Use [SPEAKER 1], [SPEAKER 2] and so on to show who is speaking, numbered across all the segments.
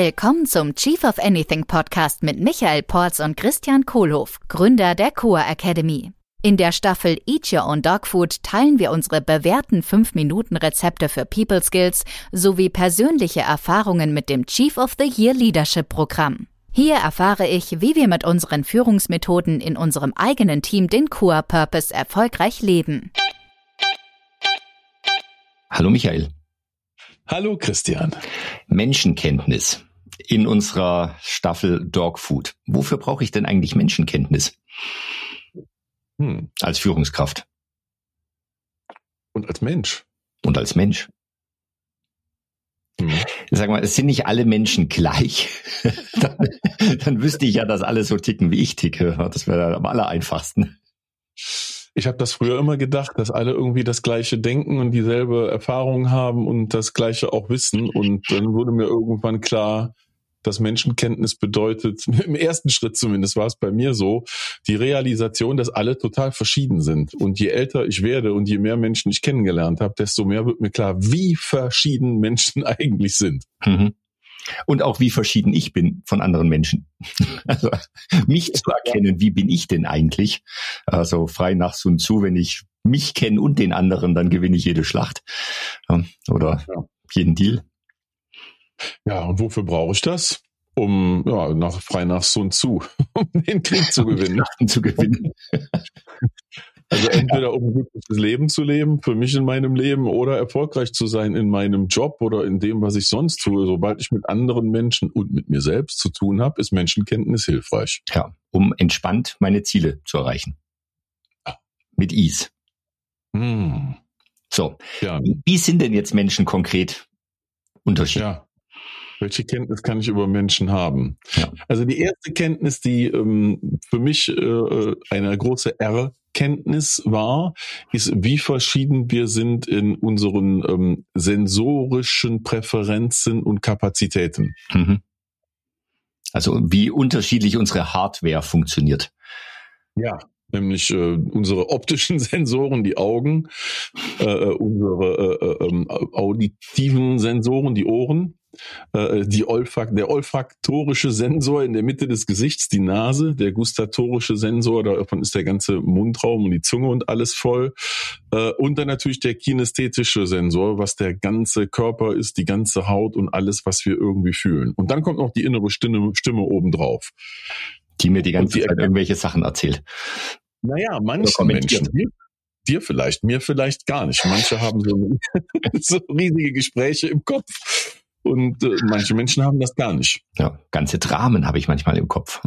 [SPEAKER 1] Willkommen zum Chief of Anything Podcast mit Michael Porz und Christian Kohlhoff, Gründer der Coa Academy. In der Staffel Eat Your Own Dog Food teilen wir unsere bewährten 5-Minuten-Rezepte für People Skills sowie persönliche Erfahrungen mit dem Chief of the Year Leadership Programm. Hier erfahre ich, wie wir mit unseren Führungsmethoden in unserem eigenen Team den Coa Purpose erfolgreich leben.
[SPEAKER 2] Hallo Michael.
[SPEAKER 3] Hallo Christian.
[SPEAKER 2] Menschenkenntnis in unserer Staffel Dog Food. Wofür brauche ich denn eigentlich Menschenkenntnis? Hm. Als Führungskraft.
[SPEAKER 3] Und als Mensch.
[SPEAKER 2] Und als Mensch. Hm. Sag mal, es sind nicht alle Menschen gleich. dann, dann wüsste ich ja, dass alle so ticken, wie ich ticke. Das wäre am aller einfachsten.
[SPEAKER 3] Ich habe das früher immer gedacht, dass alle irgendwie das gleiche denken und dieselbe Erfahrung haben und das gleiche auch wissen. Und dann wurde mir irgendwann klar, dass Menschenkenntnis bedeutet, im ersten Schritt zumindest war es bei mir so, die Realisation, dass alle total verschieden sind. Und je älter ich werde und je mehr Menschen ich kennengelernt habe, desto mehr wird mir klar, wie verschieden Menschen eigentlich sind. Mhm
[SPEAKER 2] und auch wie verschieden ich bin von anderen Menschen. Also mich zu erkennen, wie bin ich denn eigentlich? Also frei nach Sun Tzu, wenn ich mich kenne und den anderen, dann gewinne ich jede Schlacht oder jeden Deal.
[SPEAKER 3] Ja, und wofür brauche ich das? Um ja, nach, frei nach Sun Tzu, um den Krieg zu gewinnen. zu gewinnen. Also entweder um ein glückliches Leben zu leben, für mich in meinem Leben, oder erfolgreich zu sein in meinem Job oder in dem, was ich sonst tue. Sobald ich mit anderen Menschen und mit mir selbst zu tun habe, ist Menschenkenntnis hilfreich.
[SPEAKER 2] Ja, um entspannt meine Ziele zu erreichen. Ja. Mit Ease. Hm. So, ja. wie sind denn jetzt Menschen konkret unterschiedlich? Ja.
[SPEAKER 3] Welche Kenntnis kann ich über Menschen haben? Ja. Also die erste Kenntnis, die ähm, für mich äh, eine große Erkenntnis war, ist, wie verschieden wir sind in unseren ähm, sensorischen Präferenzen und Kapazitäten. Mhm.
[SPEAKER 2] Also wie unterschiedlich unsere Hardware funktioniert.
[SPEAKER 3] Ja, nämlich äh, unsere optischen Sensoren, die Augen, äh, äh unsere äh, äh, ähm, auditiven Sensoren, die Ohren äh, die Olfakt, der olfaktorische Sensor in der Mitte des Gesichts, die Nase, der gustatorische Sensor, davon ist der ganze Mundraum und die Zunge und alles voll. Äh, und dann natürlich der kinästhetische Sensor, was der ganze Körper ist, die ganze Haut und alles, was wir irgendwie fühlen. Und dann kommt noch die innere Stimme, Stimme obendrauf.
[SPEAKER 2] Die mir die ganze die Zeit irgendwelche Sachen erzählt.
[SPEAKER 3] Naja, manche Menschen, dir vielleicht, mir vielleicht gar nicht. Manche haben so, so riesige Gespräche im Kopf und äh, manche Menschen haben das gar nicht.
[SPEAKER 2] Ja, ganze Dramen habe ich manchmal im Kopf.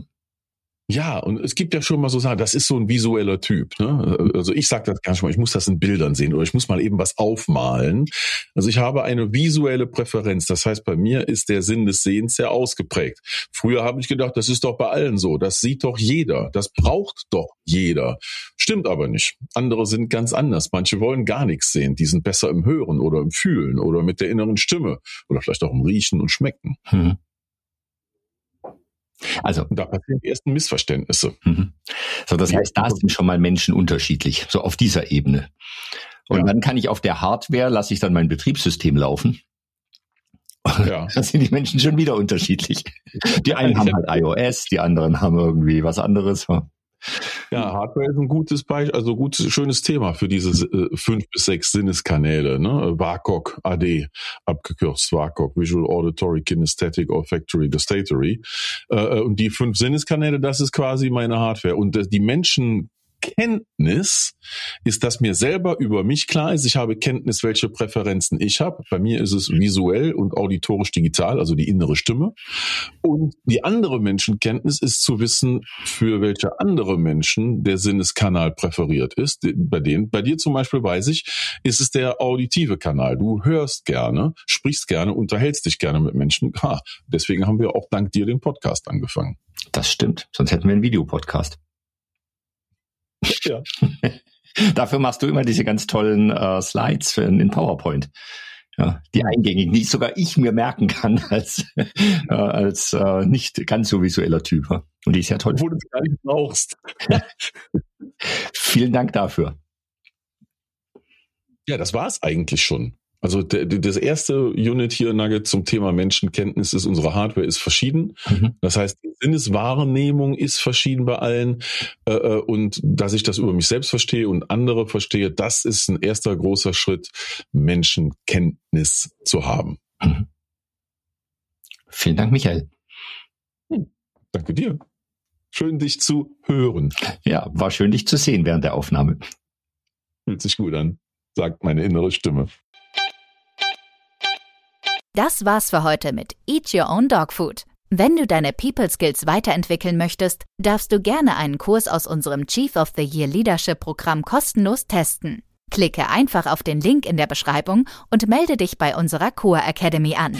[SPEAKER 3] Ja, und es gibt ja schon mal so Sachen, das ist so ein visueller Typ. Ne? Also ich sage das gar nicht mal, ich muss das in Bildern sehen oder ich muss mal eben was aufmalen. Also ich habe eine visuelle Präferenz. Das heißt, bei mir ist der Sinn des Sehens sehr ausgeprägt. Früher habe ich gedacht, das ist doch bei allen so. Das sieht doch jeder. Das braucht doch jeder. Stimmt aber nicht. Andere sind ganz anders. Manche wollen gar nichts sehen. Die sind besser im Hören oder im Fühlen oder mit der inneren Stimme oder vielleicht auch im Riechen und Schmecken. Hm. Also und da passieren die ersten Missverständnisse. Mhm.
[SPEAKER 2] So, das heißt, da sind schon mal Menschen unterschiedlich, so auf dieser Ebene. Und ja. dann kann ich auf der Hardware lasse ich dann mein Betriebssystem laufen. Ja. Da sind die Menschen schon wieder unterschiedlich. Die einen haben halt iOS, die anderen haben irgendwie was anderes.
[SPEAKER 3] Ja, Hardware ist ein gutes Beispiel, also gutes, schönes Thema für diese äh, fünf bis sechs Sinneskanäle, ne? WACOG, AD, abgekürzt WACOG, Visual Auditory Kinesthetic Olfactory Gustatory. Äh, äh, und die fünf Sinneskanäle, das ist quasi meine Hardware. Und äh, die Menschen Kenntnis ist, dass mir selber über mich klar ist. Ich habe Kenntnis, welche Präferenzen ich habe. Bei mir ist es visuell und auditorisch digital, also die innere Stimme. Und die andere Menschenkenntnis ist zu wissen, für welche andere Menschen der Sinneskanal präferiert ist. Bei denen, bei dir zum Beispiel weiß ich, ist es der auditive Kanal. Du hörst gerne, sprichst gerne, unterhältst dich gerne mit Menschen. Ha, deswegen haben wir auch dank dir den Podcast angefangen.
[SPEAKER 2] Das stimmt. Sonst hätten wir einen Videopodcast. Ja. Dafür machst du immer diese ganz tollen äh, Slides in, in PowerPoint. Ja, die eingängigen, die sogar ich mir merken kann als, äh, als äh, nicht ganz so visueller Typ. Und die ist ja toll. Wo du es gar nicht brauchst. Vielen Dank dafür.
[SPEAKER 3] Ja, das war es eigentlich schon. Also der, das erste Unit hier Nugget zum Thema Menschenkenntnis ist, unsere Hardware ist verschieden. Mhm. Das heißt, Sinneswahrnehmung ist verschieden bei allen. Äh, äh, und dass ich das über mich selbst verstehe und andere verstehe, das ist ein erster großer Schritt, Menschenkenntnis zu haben. Mhm.
[SPEAKER 2] Vielen Dank, Michael.
[SPEAKER 3] Hm, danke dir. Schön, dich zu hören.
[SPEAKER 2] Ja, war schön, dich zu sehen während der Aufnahme.
[SPEAKER 3] Fühlt sich gut an, sagt meine innere Stimme.
[SPEAKER 1] Das war's für heute mit Eat Your Own Dog Food. Wenn du deine People Skills weiterentwickeln möchtest, darfst du gerne einen Kurs aus unserem Chief of the Year Leadership Programm kostenlos testen. Klicke einfach auf den Link in der Beschreibung und melde dich bei unserer Core Academy an.